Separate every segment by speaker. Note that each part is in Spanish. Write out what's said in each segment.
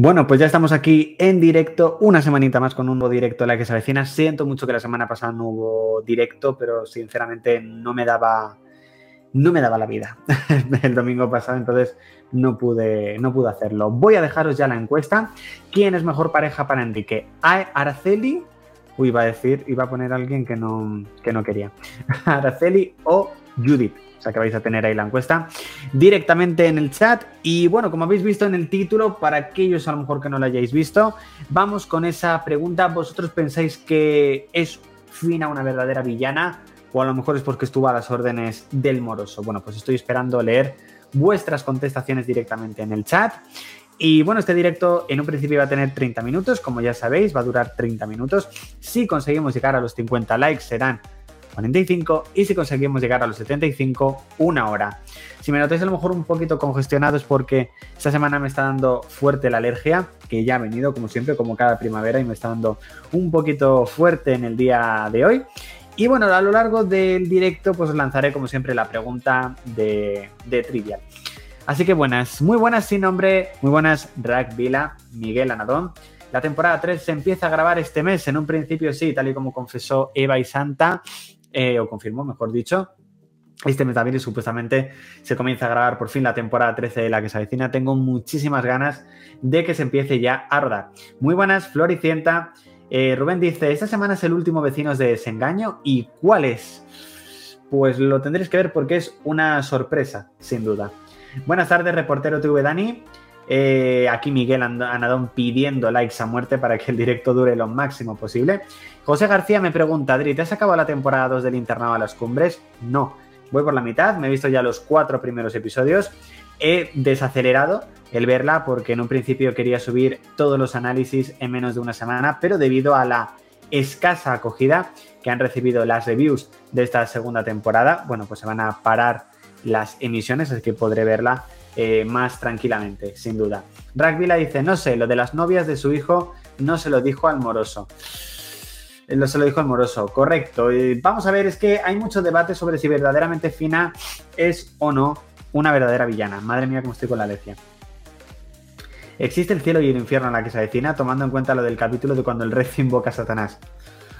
Speaker 1: Bueno, pues ya estamos aquí en directo, una semanita más con un nuevo directo la que se avecina. Siento mucho que la semana pasada no hubo directo, pero sinceramente no me daba, no me daba la vida el domingo pasado, entonces no pude, no pude hacerlo. Voy a dejaros ya la encuesta. ¿Quién es mejor pareja para Enrique? ¿Araceli? Uy, iba a decir, iba a poner a alguien que no, que no quería. ¿Araceli o Judith? O sea que vais a tener ahí la encuesta directamente en el chat. Y bueno, como habéis visto en el título, para aquellos a lo mejor que no lo hayáis visto, vamos con esa pregunta. ¿Vosotros pensáis que es Fina una verdadera villana? O a lo mejor es porque estuvo a las órdenes del moroso. Bueno, pues estoy esperando leer vuestras contestaciones directamente en el chat. Y bueno, este directo en un principio va a tener 30 minutos, como ya sabéis, va a durar 30 minutos. Si conseguimos llegar a los 50 likes serán 45 y si conseguimos llegar a los 75, una hora. Si me notáis a lo mejor un poquito congestionado es porque esta semana me está dando fuerte la alergia, que ya ha venido como siempre, como cada primavera y me está dando un poquito fuerte en el día de hoy. Y bueno, a lo largo del directo pues lanzaré como siempre la pregunta de, de Trivial. Así que buenas, muy buenas sin nombre, muy buenas Rack Vila, Miguel Anadón. La temporada 3 se empieza a grabar este mes, en un principio sí, tal y como confesó Eva y Santa, eh, o confirmó, mejor dicho. Este mes de supuestamente se comienza a grabar por fin la temporada 13 de la que se avecina. Tengo muchísimas ganas de que se empiece ya a rodar. Muy buenas, Floricienta. Eh, Rubén dice, esta semana es el último Vecinos de Desengaño. ¿Y cuál es? Pues lo tendréis que ver porque es una sorpresa, sin duda. Buenas tardes, reportero TV Dani. Eh, aquí Miguel Anadón pidiendo likes a muerte para que el directo dure lo máximo posible. José García me pregunta, Adri, ¿te has acabado la temporada 2 del internado a las cumbres? No, voy por la mitad, me he visto ya los cuatro primeros episodios. He desacelerado el verla porque en un principio quería subir todos los análisis en menos de una semana, pero debido a la escasa acogida que han recibido las reviews de esta segunda temporada, bueno, pues se van a parar las emisiones, así que podré verla eh, más tranquilamente, sin duda. Ragbila dice, no sé, lo de las novias de su hijo no se lo dijo al moroso. Eh, no se lo dijo al moroso, correcto. vamos a ver, es que hay mucho debate sobre si verdaderamente Fina es o no una verdadera villana. Madre mía, cómo estoy con la alergia. ¿Existe el cielo y el infierno en la que se avecina, tomando en cuenta lo del capítulo de cuando el rey invoca a Satanás?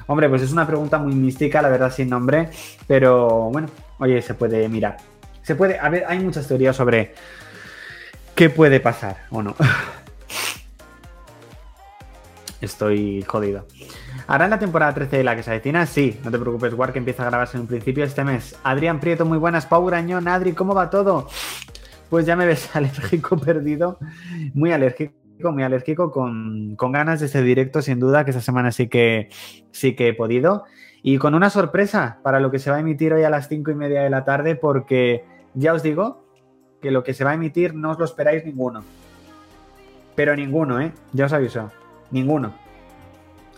Speaker 1: Hombre, pues es una pregunta muy mística, la verdad, sin nombre, pero bueno, oye, se puede mirar. Se puede, a ver, hay muchas teorías sobre ¿Qué puede pasar o no? Estoy jodido. ¿Hará en la temporada 13 de la que se avecina? Sí, no te preocupes, War, que empieza a grabarse en un principio este mes. Adrián Prieto, muy buenas. Pau Grañón, Adri, ¿cómo va todo? Pues ya me ves alérgico perdido. Muy alérgico, muy alérgico, con, con ganas de ese directo, sin duda, que esta semana sí que, sí que he podido. Y con una sorpresa para lo que se va a emitir hoy a las 5 y media de la tarde, porque ya os digo que lo que se va a emitir no os lo esperáis ninguno. Pero ninguno, ¿eh? Ya os aviso. Ninguno.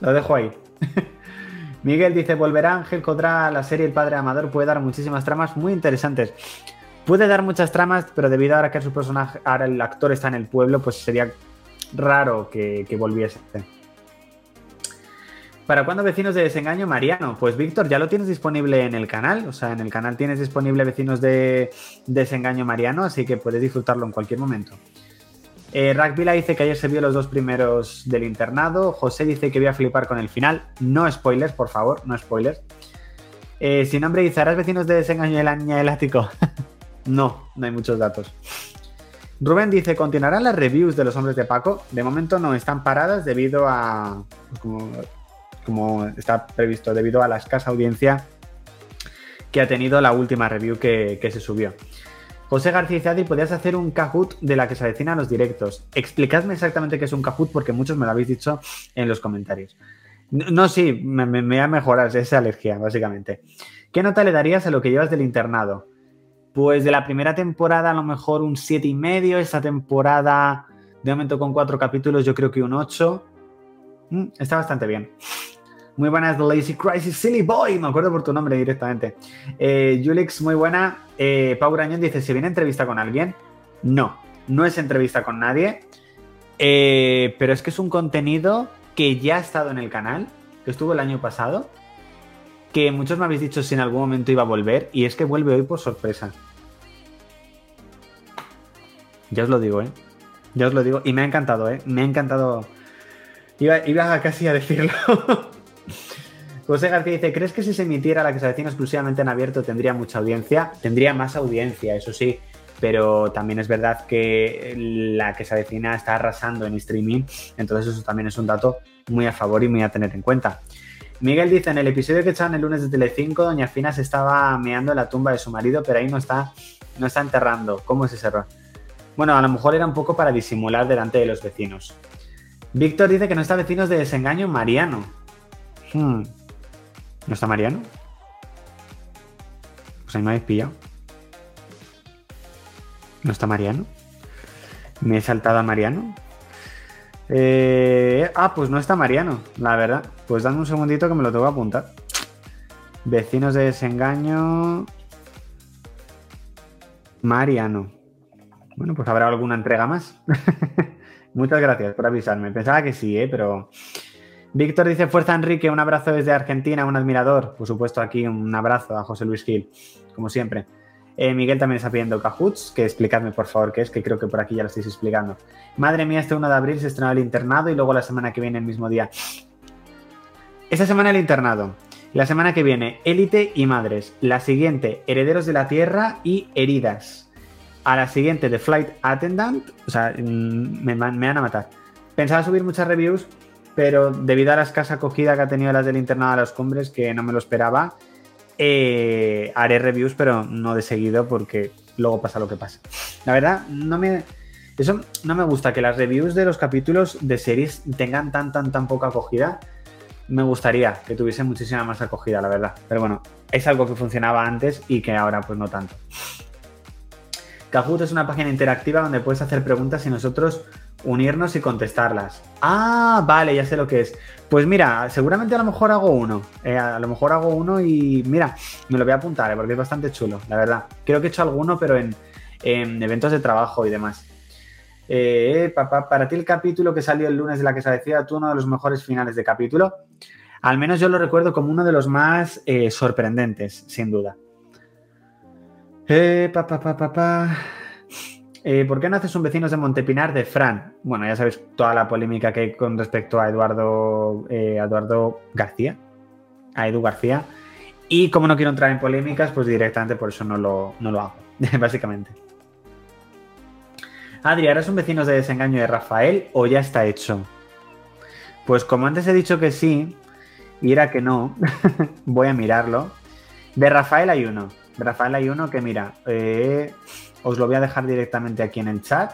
Speaker 1: Lo dejo ahí. Miguel dice, volverá Ángel Codra la serie El Padre Amador, puede dar muchísimas tramas muy interesantes. Puede dar muchas tramas, pero debido a que su personaje, ahora el actor está en el pueblo, pues sería raro que, que volviese. ¿Para cuándo vecinos de desengaño, Mariano? Pues Víctor, ya lo tienes disponible en el canal. O sea, en el canal tienes disponible vecinos de desengaño, Mariano, así que puedes disfrutarlo en cualquier momento. Eh, dice que ayer se vio los dos primeros del internado. José dice que voy a flipar con el final. No spoilers, por favor, no spoilers. Eh, sin nombre dice, ¿harás vecinos de desengaño de la niña elástico? no, no hay muchos datos. Rubén dice, ¿continuarán las reviews de los hombres de Paco? De momento no, están paradas debido a... Pues como como está previsto, debido a la escasa audiencia que ha tenido la última review que, se subió. José García Izadi, podrías hacer un Kahoot de la que se avecinan los directos. Explicadme exactamente qué es un Kahoot porque muchos me lo habéis dicho en los comentarios. No, sí, me, me, me, va a mejorar esa alergia, básicamente. ¿Qué nota le darías a lo que llevas del internado? Pues de la primera temporada a lo mejor un 7,5. y medio. Esta temporada, de momento con cuatro capítulos, yo creo que un 8. Mm, está bastante bien. Muy buenas, The Lazy Crisis Silly Boy. Me acuerdo por tu nombre directamente. Eh, muy buena. Eh, Pau dice: ¿Se viene entrevista con alguien? No, no es entrevista con nadie. Eh, pero es que es un contenido que ya ha estado en el canal, que estuvo el año pasado. Que muchos me habéis dicho si en algún momento iba a volver. Y es que vuelve hoy por sorpresa. Ya os lo digo, ¿eh? Ya os lo digo. Y me ha encantado, ¿eh? Me ha encantado. Iba, iba casi a decirlo. José García dice, ¿crees que si se emitiera la que se avecina exclusivamente en abierto tendría mucha audiencia? Tendría más audiencia, eso sí, pero también es verdad que la que se avecina está arrasando en streaming, entonces eso también es un dato muy a favor y muy a tener en cuenta. Miguel dice, en el episodio que echaban el lunes de Telecinco, Doña Fina se estaba meando en la tumba de su marido, pero ahí no está, no está enterrando. ¿Cómo es ese error? Bueno, a lo mejor era un poco para disimular delante de los vecinos. Víctor dice que no está vecinos de desengaño Mariano. Hmm. ¿No está Mariano? Pues ahí me habéis pillado. ¿No está Mariano? ¿Me he saltado a Mariano? Eh, ah, pues no está Mariano, la verdad. Pues dame un segundito que me lo tengo que apuntar. Vecinos de desengaño. Mariano. Bueno, pues habrá alguna entrega más. Muchas gracias por avisarme. Pensaba que sí, ¿eh? pero. Víctor dice: Fuerza Enrique, un abrazo desde Argentina, un admirador. Por supuesto, aquí un abrazo a José Luis Gil, como siempre. Eh, Miguel también está pidiendo Cajuts, que explicadme por favor qué es, que creo que por aquí ya lo estáis explicando. Madre mía, este 1 de abril se estrenó el internado y luego la semana que viene, el mismo día. Esta semana el internado. La semana que viene, élite y madres. La siguiente, herederos de la tierra y heridas. A la siguiente, The Flight Attendant. O sea, mm, me, me van a matar. Pensaba subir muchas reviews, pero debido a la escasa acogida que ha tenido las del internado a los cumbres, que no me lo esperaba, eh, haré reviews, pero no de seguido porque luego pasa lo que pasa. La verdad, no me. Eso no me gusta que las reviews de los capítulos de series tengan tan, tan, tan poca acogida. Me gustaría que tuviesen muchísima más acogida, la verdad. Pero bueno, es algo que funcionaba antes y que ahora pues no tanto. Kahoot es una página interactiva donde puedes hacer preguntas y nosotros unirnos y contestarlas. Ah, vale, ya sé lo que es. Pues mira, seguramente a lo mejor hago uno. Eh, a lo mejor hago uno y mira, me lo voy a apuntar eh, porque es bastante chulo, la verdad. Creo que he hecho alguno, pero en, eventos de trabajo y demás. Eh, para ti el capítulo que salió el lunes de la que se decía, tú uno de los mejores finales de capítulo. Al menos yo lo recuerdo como uno de los más sorprendentes, sin duda. Eh, pa, pa, pa, eh, ¿Por qué no haces un vecinos de Montepinar de Fran? Bueno, ya sabéis toda la polémica que hay con respecto a Eduardo, eh, Eduardo García, a Edu García. Y como no quiero entrar en polémicas, pues directamente por eso no lo, no lo hago, básicamente. Adri, ¿ahora son vecinos de desengaño de Rafael o ya está hecho? Pues como antes he dicho que sí, y era que no, voy a mirarlo. De Rafael hay uno. Rafael hay uno que mira, eh, os lo voy a dejar directamente aquí en el chat.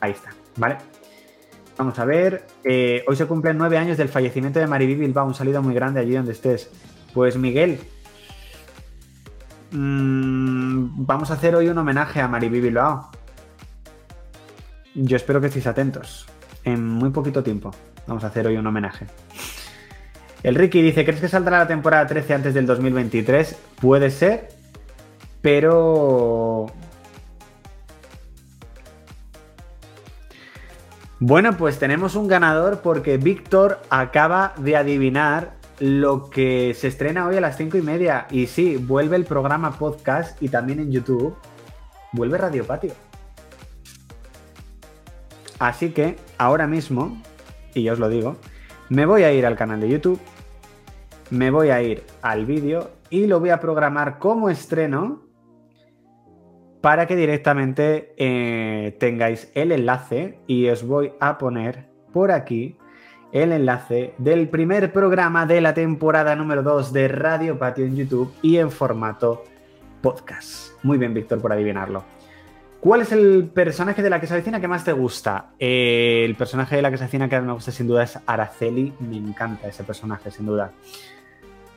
Speaker 1: Ahí está, ¿vale? Vamos a ver. Eh, hoy se cumplen nueve años del fallecimiento de Mariví Bilbao. Un saludo muy grande allí donde estés. Pues Miguel, mmm, vamos a hacer hoy un homenaje a Mariví Bilbao. Yo espero que estéis atentos. En muy poquito tiempo vamos a hacer hoy un homenaje. El Ricky dice, ¿crees que saldrá la temporada 13 antes del 2023? Puede ser, pero... Bueno, pues tenemos un ganador porque Víctor acaba de adivinar lo que se estrena hoy a las 5 y media. Y sí, vuelve el programa podcast y también en YouTube. Vuelve Radio Patio. Así que ahora mismo, y ya os lo digo, me voy a ir al canal de YouTube, me voy a ir al vídeo y lo voy a programar como estreno para que directamente eh, tengáis el enlace y os voy a poner por aquí el enlace del primer programa de la temporada número 2 de Radio Patio en YouTube y en formato podcast. Muy bien, Víctor, por adivinarlo. ¿Cuál es el personaje de la que se avecina que más te gusta? Eh, el personaje de la que se avecina que más me gusta sin duda es Araceli. Me encanta ese personaje, sin duda.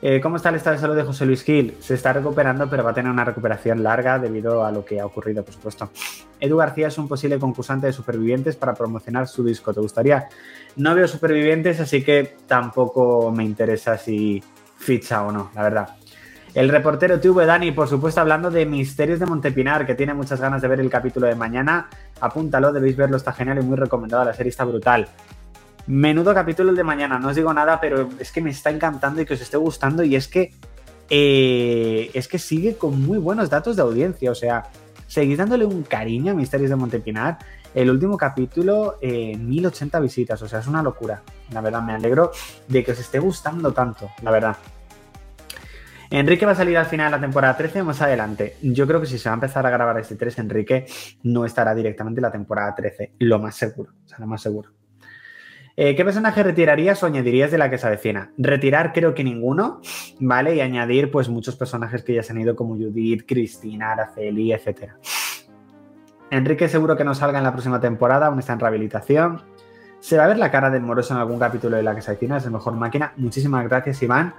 Speaker 1: Eh, ¿Cómo está el estado de salud de José Luis Gil? Se está recuperando, pero va a tener una recuperación larga debido a lo que ha ocurrido, por supuesto. Edu García es un posible concursante de Supervivientes para promocionar su disco. ¿Te gustaría? No veo Supervivientes, así que tampoco me interesa si ficha o no, la verdad. El reportero tuve Dani, por supuesto, hablando de Misterios de Montepinar, que tiene muchas ganas de ver el capítulo de mañana. Apúntalo, debéis verlo, está genial y muy recomendado. La serie está brutal. Menudo capítulo el de mañana, no os digo nada, pero es que me está encantando y que os esté gustando y es que eh, es que sigue con muy buenos datos de audiencia, o sea, seguís dándole un cariño a Misterios de Montepinar. El último capítulo, eh, 1080 visitas, o sea, es una locura. La verdad, me alegro de que os esté gustando tanto, la verdad. Enrique va a salir al final de la temporada 13 más adelante. Yo creo que si se va a empezar a grabar este 3, Enrique no estará directamente en la temporada 13, lo más seguro, o sea, lo más seguro. Eh, ¿Qué personaje retirarías o añadirías de la que se avecina? Retirar creo que ninguno, ¿vale? Y añadir pues muchos personajes que ya se han ido como Judith, Cristina, Araceli, etc. Enrique seguro que no salga en la próxima temporada, aún está en rehabilitación. Se va a ver la cara del moroso en algún capítulo de la que se avecina, es el mejor máquina. Muchísimas gracias, Iván.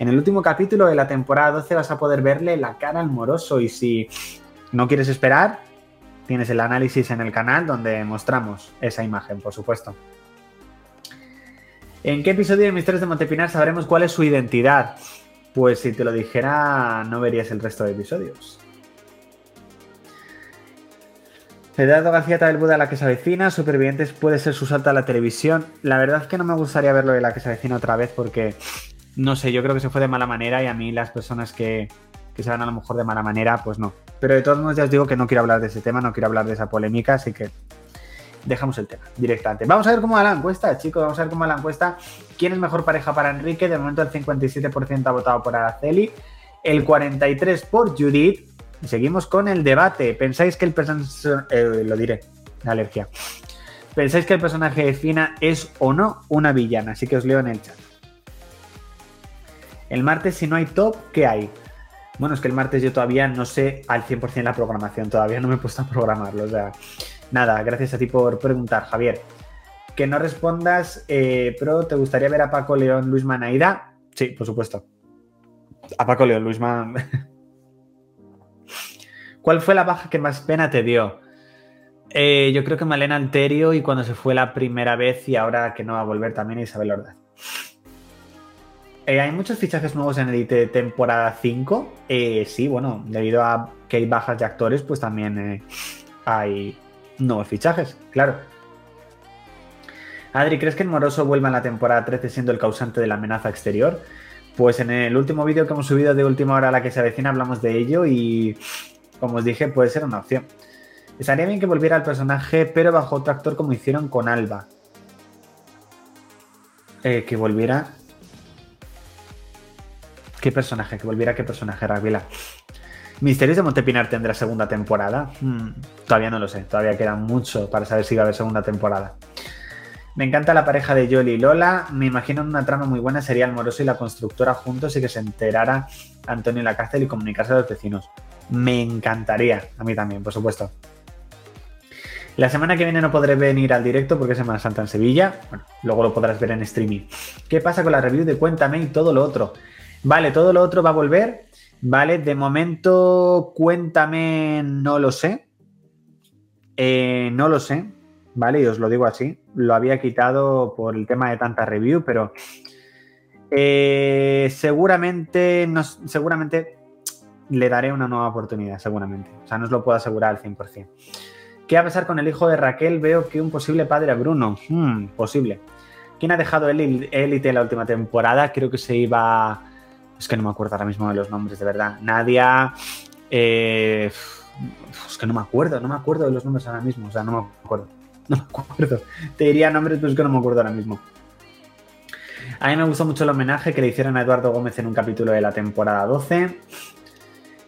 Speaker 1: En el último capítulo de la temporada 12 vas a poder verle la cara al moroso y si no quieres esperar, tienes el análisis en el canal donde mostramos esa imagen, por supuesto. ¿En qué episodio de Misterios de Montepinar sabremos cuál es su identidad? Pues si te lo dijera, no verías el resto de episodios. Eduardo García del Buda, la que se avecina, Supervivientes puede ser su salto a la televisión. La verdad es que no me gustaría verlo de la que se avecina otra vez porque no sé, yo creo que se fue de mala manera y a mí las personas que, se van a lo mejor de mala manera, pues no. Pero de todos modos ya os digo que no quiero hablar de ese tema, no quiero hablar de esa polémica, así que dejamos el tema directamente. Vamos a ver cómo va la encuesta, chicos, vamos a ver cómo va la encuesta. ¿Quién es mejor pareja para Enrique? De momento el 57% ha votado por Araceli, el 43% por Judith. Y seguimos con el debate. ¿Pensáis que el personaje... Eh, lo diré, la alergia. ¿Pensáis que el personaje de Fina es o no una villana? Así que os leo en el chat. El martes, si no hay top, ¿qué hay? Bueno, es que el martes yo todavía no sé al 100% la programación, todavía no me he puesto a programarlo. O sea, nada, gracias a ti por preguntar, Javier. Que no respondas, eh, pero ¿te gustaría ver a Paco León, Luis Manaida? Sí, por supuesto. A Paco León, Luisman. ¿Cuál fue la baja que más pena te dio? Eh, yo creo que Malena Anterio y cuando se fue la primera vez y ahora que no va a volver también Isabel Ordaz. Eh, hay muchos fichajes nuevos en Elite temporada 5. Eh, sí, bueno, debido a que hay bajas de actores, pues también hay nuevos fichajes, claro. Adri, ¿crees que el Moroso vuelva en la temporada 13 siendo el causante de la amenaza exterior? Pues en el último vídeo que hemos subido de última hora a la que se avecina hablamos de ello y, como os dije, puede ser una opción. Estaría bien que volviera el personaje, pero bajo otro actor como hicieron con Alba. que volviera ¿Qué personaje? Que volviera qué personaje, Ravila. ¿Misterios de Montepinar tendrá segunda temporada? Hmm, todavía no lo sé, todavía queda mucho para saber si va a haber segunda temporada. Me encanta la pareja de Yoli y Lola. Me imagino una trama muy buena sería el moroso y la constructora juntos y que se enterara Antonio en la cárcel y comunicarse a los vecinos. Me encantaría, a mí también, por supuesto. La semana que viene no podré venir al directo porque es Semana Santa en Sevilla. Bueno, luego lo podrás ver en streaming. ¿Qué pasa con la review de Cuéntame y todo lo otro? Vale, todo lo otro va a volver. Vale, de momento cuéntame, no lo sé. Eh, no lo sé, ¿vale? Y os lo digo así. Lo había quitado por el tema de tanta review, pero eh, seguramente, seguramente le daré una nueva oportunidad, seguramente. O sea, no os lo puedo asegurar al 100%. ¿Qué va a pasar con el hijo de Raquel? Veo que un posible padre a Bruno. Hmm, posible. ¿Quién ha dejado Élite en la última temporada? Creo que se iba es que no me acuerdo ahora mismo de los nombres, de verdad. Nadia. Eh, es que no me acuerdo, no me acuerdo de los nombres ahora mismo. O sea, no me acuerdo. No me acuerdo. Te diría nombres, pero es que no me acuerdo ahora mismo. A mí me gustó mucho el homenaje que le hicieron a Eduardo Gómez en un capítulo de la temporada 12.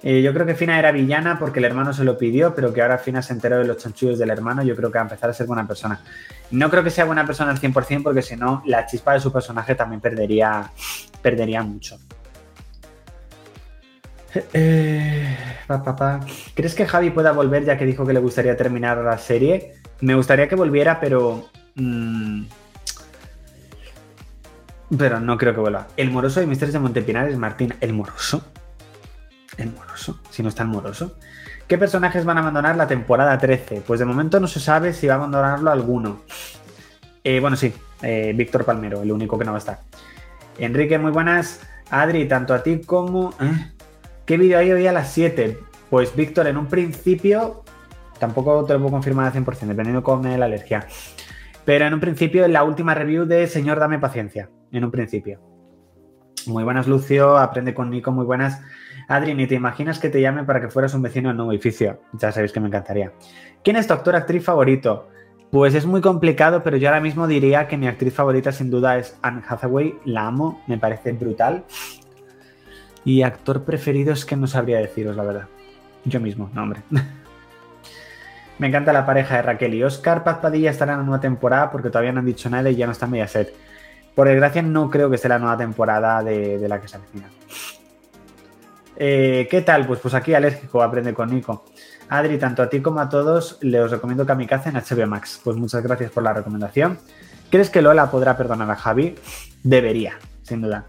Speaker 1: Eh, yo creo que Fina era villana porque el hermano se lo pidió, pero que ahora Fina se enteró de los chanchullos del hermano. Yo creo que va a empezar a ser buena persona. No creo que sea buena persona al 100% porque si no, la chispa de su personaje también perdería, perdería mucho. Eh, ¿Crees que Javi pueda volver ya que dijo que le gustaría terminar la serie? Me gustaría que volviera, pero... Mm, pero no creo que vuelva. El moroso de Misterios de Montepinar es Martín. ¿El moroso? ¿El moroso? Si no está el moroso. ¿Qué personajes van a abandonar la temporada 13? Pues de momento no se sabe si va a abandonarlo alguno. Eh, bueno, sí, eh, Víctor Palmero, el único que no va a estar. Enrique, muy buenas. Adri, tanto a ti como... ¿Qué vídeo hay hoy a las 7? Pues Víctor, en un principio, tampoco te lo puedo confirmar al 100%, dependiendo con la alergia. Pero en un principio, en la última review de Señor, dame paciencia. En un principio. Muy buenas, Lucio. Aprende con Nico, muy buenas. Adri, ni te imaginas que te llame para que fueras un vecino del nuevo edificio. Ya sabéis que me encantaría. ¿Quién es tu actor, actriz favorito? Pues es muy complicado, pero yo ahora mismo diría que mi actriz favorita sin duda es Anne Hathaway. La amo, me parece brutal. Y actor preferido es que no sabría deciros, la verdad. Yo mismo, no, hombre. me encanta la pareja de Raquel y Oscar. Paz Padilla estará en la nueva temporada porque todavía no han dicho nada y ya no está media set. Por desgracia, no creo que esté la nueva temporada de, la que se avecina. Eh, ¿Qué tal? Pues, pues aquí alérgico, aprende con Nico. Adri, tanto a ti como a todos, les recomiendo Kamikaze en HBO Max. Pues muchas gracias por la recomendación. ¿Crees que Lola podrá perdonar a Javi? Debería, sin duda.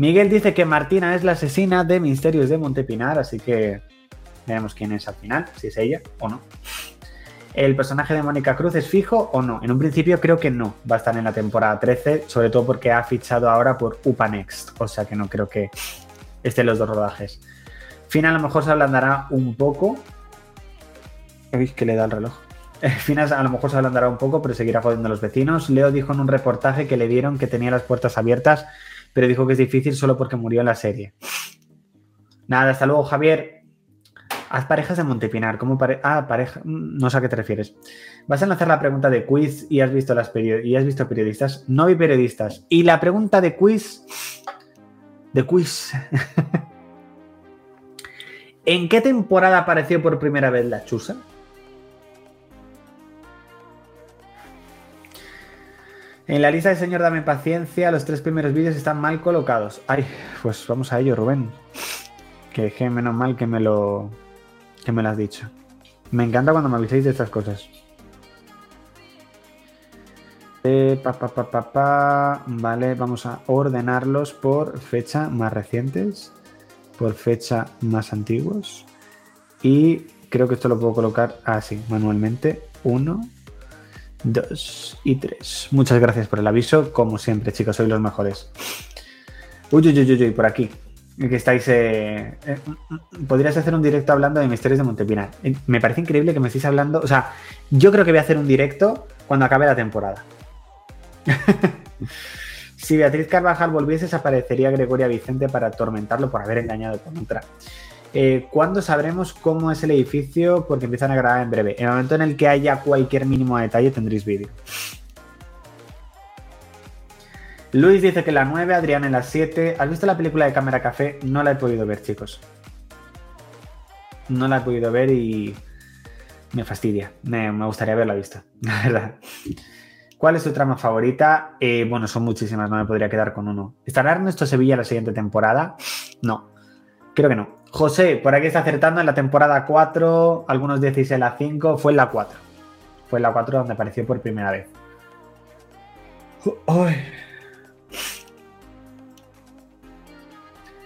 Speaker 1: Miguel dice que Martina es la asesina de Misterios de Montepinar, así que veremos quién es al final, si es ella o no. ¿El personaje de Mónica Cruz es fijo o no? En un principio creo que no, va a estar en la temporada 13, sobre todo porque ha fichado ahora por UPA Next, o sea que no creo que estén los dos rodajes. Final a lo mejor se ablandará un poco. Uy, que le da el reloj. Final a lo mejor se ablandará un poco, pero seguirá jodiendo a los vecinos. Leo dijo en un reportaje que le dieron que tenía las puertas abiertas, pero dijo que es difícil solo porque murió en la serie. Nada, hasta luego, Javier. Haz parejas de Montepinar. ¿Cómo ah, pareja. No sé a qué te refieres. Vas a lanzar la pregunta de quiz y has visto las y has visto periodistas. No vi periodistas. Y la pregunta de quiz. De quiz. ¿En qué temporada apareció por primera vez la chusa? En la lista de señor Dame Paciencia, los tres primeros vídeos están mal colocados. Ay, pues vamos a ello, Rubén. Que, menos mal que me lo que me lo has dicho. Me encanta cuando me avisáis de estas cosas. Eh, pa, pa, pa, Vale, vamos a ordenarlos por fecha más recientes, por fecha más antiguos. Y creo que esto lo puedo colocar así, manualmente. Uno, dos y tres. Muchas gracias por el aviso. Como siempre, chicos, sois los mejores. Uy, uy, uy, uy, por aquí que estáis. Eh, eh, podrías hacer un directo hablando de misterios de Montepinar. Eh, me parece increíble que me estéis hablando. O sea, yo creo que voy a hacer un directo cuando acabe la temporada. si Beatriz Carvajal volviese, desaparecería Gregoria Vicente para atormentarlo por haber engañado con otra. ¿Cuándo sabremos cómo es el edificio? Porque empiezan a grabar en breve. En el momento en el que haya cualquier mínimo detalle, tendréis vídeo. Luis dice que la 9, Adrián en la 7. ¿Has visto la película de Cámara Café? No la he podido ver, chicos. No la he podido ver y me fastidia. Me, gustaría haberla visto, la verdad. ¿Cuál es tu trama favorita? Eh, bueno, son muchísimas, no me podría quedar con uno. ¿Estará Ernesto Sevilla la siguiente temporada? No, creo que no. José, por aquí está acertando en la temporada 4, algunos decís en la 5, fue en la 4. Fue en la 4 donde apareció por primera vez. Ay.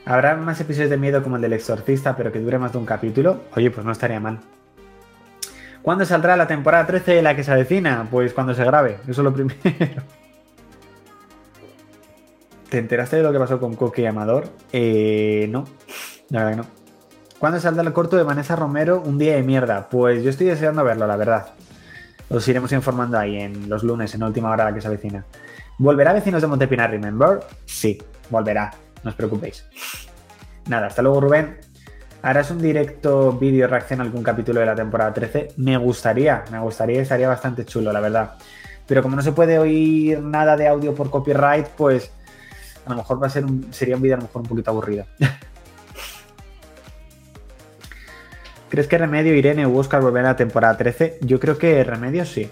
Speaker 1: ¿Habrá más episodios de miedo como el del exorcista, pero que dure más de un capítulo? Oye, pues no estaría mal. ¿Cuándo saldrá la temporada 13 de la que se avecina? Pues cuando se grabe, eso es lo primero. ¿Te enteraste de lo que pasó con Coque y Amador? Eh, no, la verdad que no. ¿Cuándo saldrá el corto de Vanessa Romero? Un día de mierda. Pues yo estoy deseando verlo, la verdad. Os iremos informando ahí en los lunes, en la última hora la que se avecina. ¿Volverá Vecinos de Montepinar, remember? Sí, volverá no os preocupéis. Nada, hasta luego Rubén. ¿Harás un directo vídeo reacción a algún capítulo de la temporada 13? Me gustaría, me gustaría, estaría bastante chulo, la verdad. Pero como no se puede oír nada de audio por copyright, pues a lo mejor va a ser un, sería un vídeo a lo mejor un poquito aburrido. ¿Crees que Remedio, Irene o Oscar volverán a temporada 13? Yo creo que Remedio sí.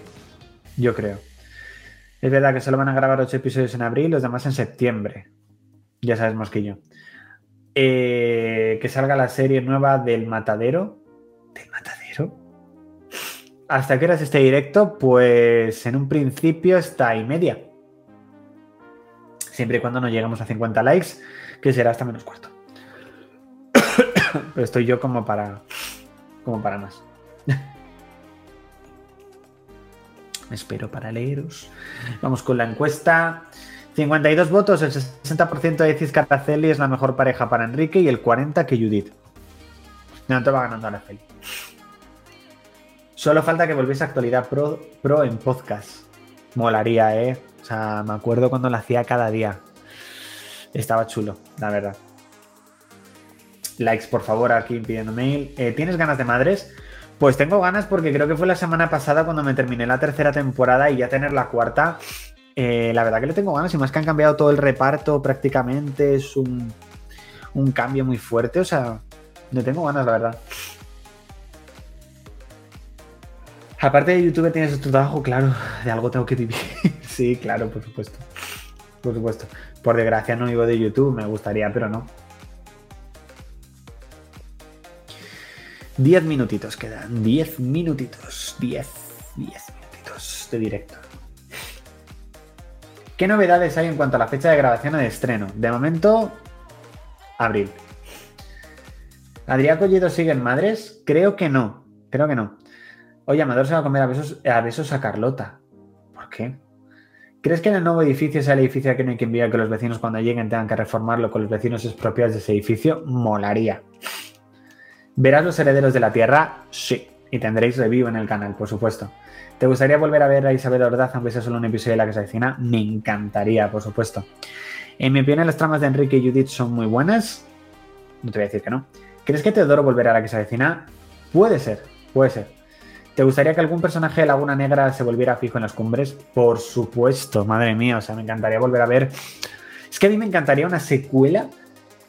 Speaker 1: Yo creo. Es verdad que solo van a grabar 8 episodios en abril, los demás en septiembre. Ya sabes yo. Eh, que salga la serie nueva del Matadero. ¿Del Matadero? ¿Hasta qué hora es este directo? Pues en un principio está y media. Siempre y cuando no lleguemos a 50 likes, que será hasta menos cuarto. Pero estoy yo como para. Como para más. Espero para leeros. Vamos con la encuesta. 52 votos, el 60% decís que es la mejor pareja para Enrique y el 40% que Judith. No, te va ganando Araceli. Solo falta que volviese a actualidad pro, pro en podcast. Molaría, ¿eh? O sea, me acuerdo cuando lo hacía cada día. Estaba chulo, la verdad. Likes, por favor, aquí pidiendo mail. Eh, ¿Tienes ganas de madres? Pues tengo ganas porque creo que fue la semana pasada cuando me terminé la tercera temporada y ya tener la cuarta. Eh, la verdad que le tengo ganas y más que han cambiado todo el reparto prácticamente. Es un, un cambio muy fuerte. O sea, le tengo ganas, la verdad. Aparte de YouTube tienes tu trabajo, claro, de algo tengo que vivir. sí, claro, por supuesto. Por supuesto. Por desgracia no vivo de YouTube, me gustaría, pero no. Diez minutitos quedan. Diez minutitos. Diez. Diez minutitos de directo. ¿Qué novedades hay en cuanto a la fecha de grabación o de estreno? De momento, abril. ¿Adrián Colledo sigue en Madres? Creo que no. Creo que no. Oye, Amador se va a comer a besos a, besos a Carlota. ¿Por qué? ¿Crees que en el nuevo edificio sea el edificio que no hay que enviar que los vecinos cuando lleguen tengan que reformarlo con los vecinos expropiados de ese edificio? Molaría. ¿Verás los herederos de la tierra? Sí. Y tendréis review en el canal, por supuesto. ¿Te gustaría volver a ver a Isabel Ordaz aunque sea solo un episodio de la que se avecina? Me encantaría, por supuesto. En mi opinión, las tramas de Enrique y Judith son muy buenas. No te voy a decir que no. ¿Crees que Teodoro volverá a la que se? Puede ser, puede ser. ¿Te gustaría que algún personaje de Laguna Negra se volviera fijo en las cumbres? Por supuesto, madre mía, o sea, me encantaría volver a ver. Es que a mí me encantaría una secuela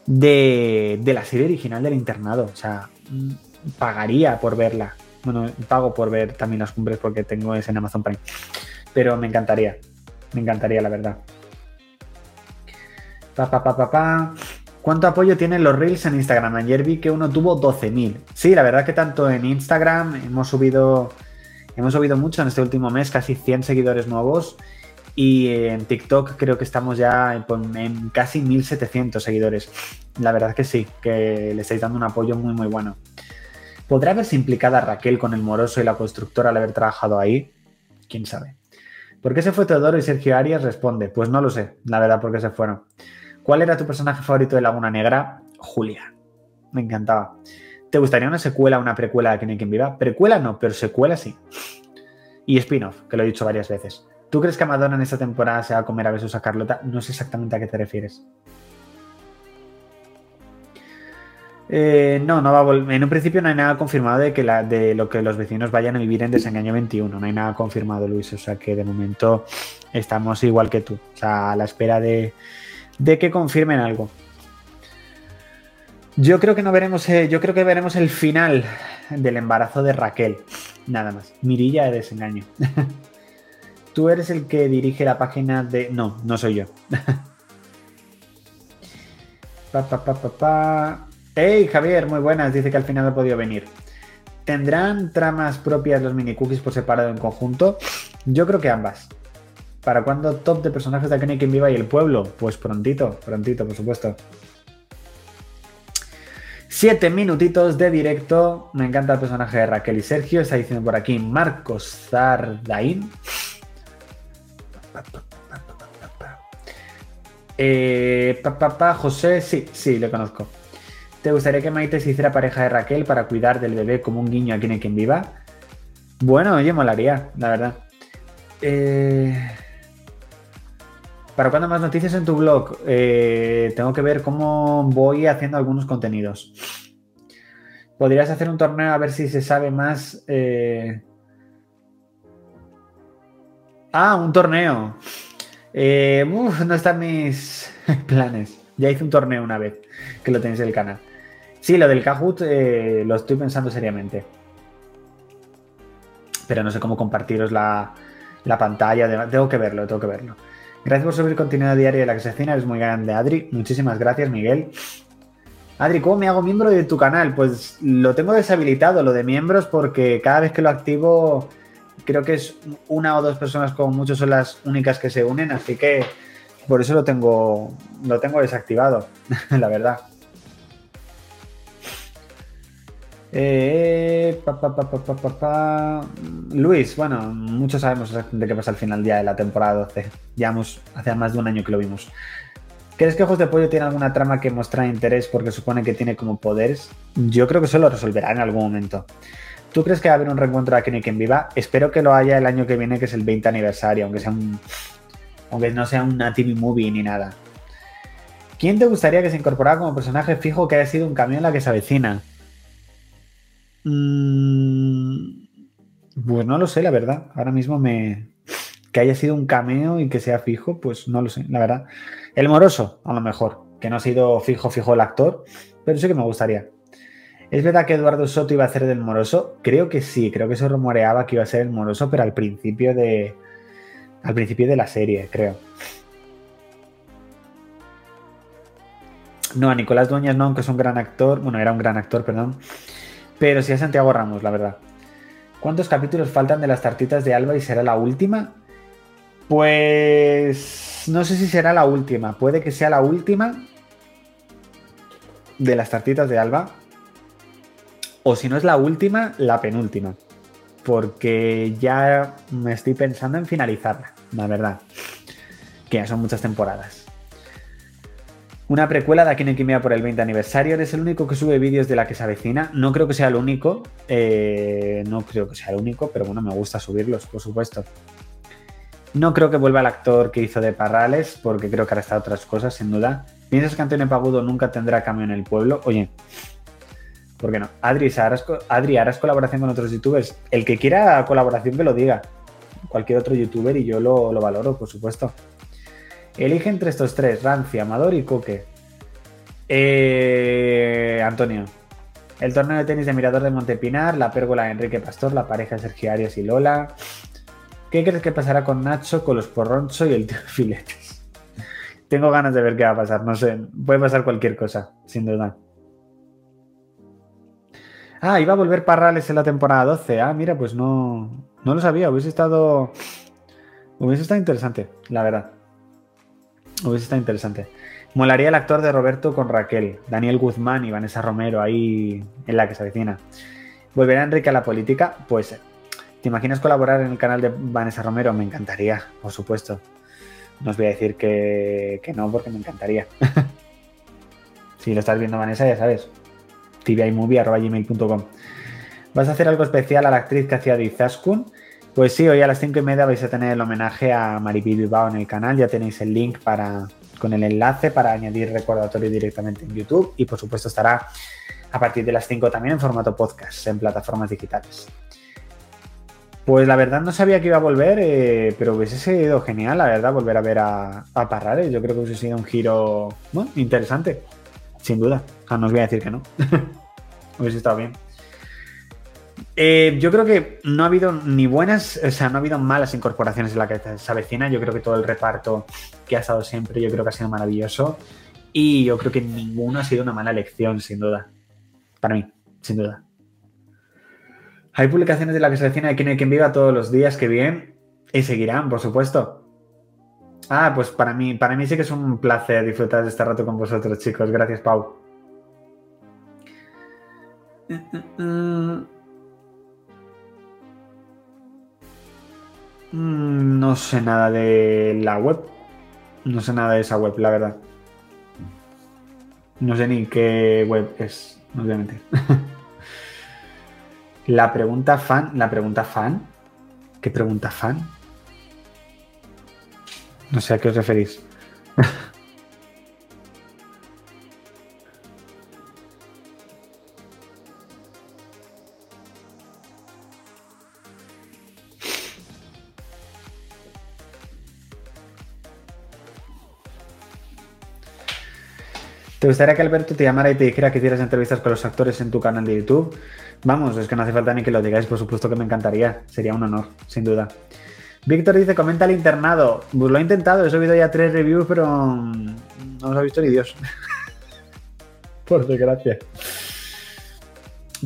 Speaker 1: de, de la serie original del internado. O sea, pagaría por verla. Bueno, pago por ver también las cumbres porque tengo ese en Amazon Prime. Pero me encantaría. Me encantaría, la verdad. Pa, pa, pa, pa. ¿Cuánto apoyo tienen los Reels en Instagram? Ayer vi que uno tuvo 12.000. Sí, la verdad que tanto en Instagram hemos subido, hemos subido mucho en este último mes, casi 100 seguidores nuevos. Y en TikTok creo que estamos ya en, casi 1.700 seguidores. La verdad que sí, que le estáis dando un apoyo muy, muy bueno. ¿Podrá haberse implicada Raquel con el moroso y la constructora al haber trabajado ahí? ¿Quién sabe? ¿Por qué se fue Teodoro y Sergio Arias? Responde, pues no lo sé, la verdad, por qué se fueron. ¿Cuál era tu personaje favorito de Laguna Negra? Julia. Me encantaba. ¿Te gustaría una secuela, una precuela de Quien Viva? Precuela no, pero secuela sí. Y spin-off, que lo he dicho varias veces. ¿Tú crees que Madonna en esta temporada se va a comer a besos a Carlota? No sé exactamente a qué te refieres. Eh, no, no va a volver. En un principio no hay nada confirmado de, que de lo que los vecinos vayan a vivir en Desengaño 21. No hay nada confirmado, Luis. O sea que de momento estamos igual que tú. O sea, a la espera de, de que confirmen algo. Yo creo que no veremos. Eh, yo creo que veremos el final del embarazo de Raquel. Nada más. Mirilla de desengaño. Tú eres el que dirige la página de... No, no soy yo. pa, pa, pa, pa, Hey, Javier, muy buenas. Dice que al final ha podido venir. ¿Tendrán tramas propias los mini cookies por separado en conjunto? Yo creo que ambas. ¿Para cuándo top de personajes de Akane Quien Viva y el pueblo? Pues prontito, prontito, por supuesto. Siete minutitos de directo. Me encanta el personaje de Raquel y Sergio. Está diciendo por aquí Marcos Zardain. Eh, papá, José, sí, sí, le conozco. ¿Te gustaría que Maite se hiciera pareja de Raquel para cuidar del bebé como un guiño a quien, quien viva? Bueno, oye, molaría, la verdad. Eh, ¿Para cuándo más noticias en tu blog? Eh, tengo que ver cómo voy haciendo algunos contenidos. Podrías hacer un torneo a ver si se sabe más. Eh, ah, un torneo. Eh, no están mis planes. Ya hice un torneo una vez, que lo tenéis en el canal. Sí, lo del Kahoot eh, lo estoy pensando seriamente. Pero no sé cómo compartiros la, pantalla. Tengo que verlo, tengo que verlo. Gracias por subir contenido diario de la que se cena, eres muy grande, Adri. Muchísimas gracias, Miguel. Adri, ¿cómo me hago miembro de tu canal? Pues lo tengo deshabilitado, lo de miembros, porque cada vez que lo activo creo que es una o dos personas como mucho son las únicas que se unen, así que por eso lo tengo, lo tengo desactivado, la verdad. Eh, Luis, bueno, muchos sabemos de qué pasa al final día de la temporada 12. Ya hace más de un año que lo vimos. ¿Crees que Ojos de Pollo tiene alguna trama que mostra interés porque supone que tiene como poderes? Yo creo que eso lo resolverá en algún momento. ¿Tú crees que va a haber un reencuentro de Kenny Quien Viva? Espero que lo haya el año que viene, que es el 20 aniversario, aunque sea un. Aunque no sea una TV movie ni nada. ¿Quién te gustaría que se incorporara como personaje fijo que haya sido un camión en la que se avecina? Mm, pues no lo sé, la verdad. Ahora mismo me. Que haya sido un cameo y que sea fijo, pues no lo sé, la verdad. El moroso, a lo mejor, que no ha sido fijo, fijo el actor, pero sí que me gustaría. ¿Es verdad que Eduardo Soto iba a ser del moroso? Creo que sí, creo que se rumoreaba que iba a ser el moroso, pero al principio de. Al principio de la serie, creo. No, a Nicolás Dueñas no, aunque es un gran actor. Bueno, era un gran actor, perdón. Pero sí a Santiago Ramos, la verdad. ¿Cuántos capítulos faltan de las tartitas de Alba y será la última? Pues no sé si será la última. Puede que sea la última de las tartitas de Alba. O si no es la última, la penúltima. Porque ya me estoy pensando en finalizarla, la verdad. Que ya son muchas temporadas. Una precuela de Aquí no por el 20 aniversario. Eres el único que sube vídeos de la que se avecina. No creo que sea el único. Eh, no creo que sea el único, pero bueno, me gusta subirlos, por supuesto. No creo que vuelva el actor que hizo de Parrales, porque creo que hará estado otras cosas, sin duda. ¿Piensas que Antonio Pagudo nunca tendrá cambio en el pueblo? Oye, ¿por qué no? Adri, ¿harás, Adri, ¿harás colaboración con otros youtubers? El que quiera colaboración que lo diga. Cualquier otro youtuber y yo lo, lo valoro, por supuesto. Elige entre estos tres, Ranci, Amador y Coque. Eh, Antonio. El torneo de tenis de Mirador de Montepinar, la pérgola de Enrique Pastor, la pareja Sergio Arias y Lola. ¿Qué crees que pasará con Nacho, con los Porroncho y el tío Filetes? Tengo ganas de ver qué va a pasar, no sé. Puede pasar cualquier cosa, sin duda. Ah, iba a volver Parrales en la temporada 12. Ah, mira, pues no, no lo sabía. Hubiese estado. Hubiese estado interesante, la verdad. Hubiese estado interesante. Molaría el actor de Roberto con Raquel, Daniel Guzmán y Vanessa Romero ahí en la que se avecina. ¿Volverá Enrique a la política? Pues, ¿te imaginas colaborar en el canal de Vanessa Romero? Me encantaría, por supuesto. No os voy a decir que, no, porque me encantaría. si lo estás viendo, Vanessa, ya sabes. tvimovie.gmail.com ¿Vas a hacer algo especial a la actriz que hacía de Izaskun? Pues sí, hoy a las 5 y media vais a tener el homenaje a Mariby Bilbao en el canal. Ya tenéis el link para, con el enlace para añadir recordatorio directamente en YouTube y por supuesto estará a partir de las 5 también en formato podcast en plataformas digitales. Pues la verdad no sabía que iba a volver, eh, pero hubiese sido genial, la verdad, volver a ver a, a Parrales. Yo creo que hubiese sido un giro interesante, sin duda. no os voy a decir que no. hubiese estado bien. Eh, yo creo que no ha habido ni buenas, o sea, no ha habido malas incorporaciones en la que se avecina. Yo creo que todo el reparto que ha estado siempre, yo creo que ha sido maravilloso. Y yo creo que ninguno ha sido una mala elección, sin duda. Para mí, sin duda. Hay publicaciones de la que se avecina de quien hay quien viva todos los días, que bien. Y seguirán, por supuesto. Ah, pues para mí, para mí sí que es un placer disfrutar de este rato con vosotros, chicos. Gracias, Pau. Mm, no sé nada de la web. No sé nada de esa web, la verdad. No sé ni qué web es, obviamente. la pregunta fan. ¿La pregunta fan? ¿Qué pregunta fan? No sé a qué os referís. ¿Te gustaría que Alberto te llamara y te dijera que hicieras entrevistas con los actores en tu canal de YouTube? Vamos, es que no hace falta ni que lo digáis, por supuesto que me encantaría. Sería un honor, sin duda. Víctor dice, comenta el internado. Pues lo he intentado, he subido ya tres reviews, pero mm, no los ha visto ni Dios. por desgracia.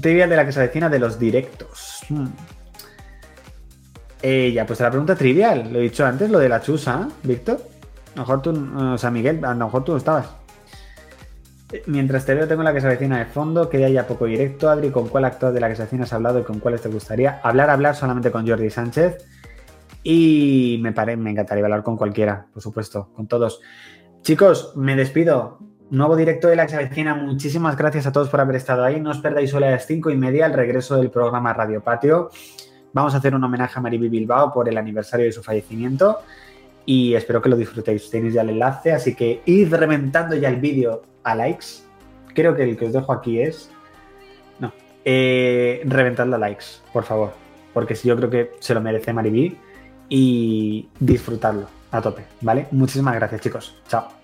Speaker 1: Trivia de la que se avecina de los directos. Hmm. Eh, ya, pues la pregunta trivial. Lo he dicho antes, lo de la chusa, Víctor. A lo mejor tú, o sea, Miguel, a lo mejor tú no estabas. Mientras te veo, tengo la que se avecina de fondo, que ya haya poco directo. Adri, ¿con cuál actor de la que se avecina has hablado y con cuáles te gustaría? Hablar, hablar solamente con Jordi Sánchez. Y me, me encantaría hablar con cualquiera, por supuesto, con todos. Chicos, me despido. Nuevo directo de la que se avecina. Muchísimas gracias a todos por haber estado ahí. No os perdáis hoy a las cinco y media el regreso del programa Radio Patio. Vamos a hacer un homenaje a Mariby Bilbao por el aniversario de su fallecimiento. y espero que lo disfrutéis. Tenéis ya el enlace, así que id reventando ya el vídeo a likes. Creo que el que os dejo aquí es... No, eh, reventadlo a likes, por favor, porque yo creo que se lo merece Mariví y disfrutarlo a tope, ¿vale? Muchísimas gracias chicos, chao.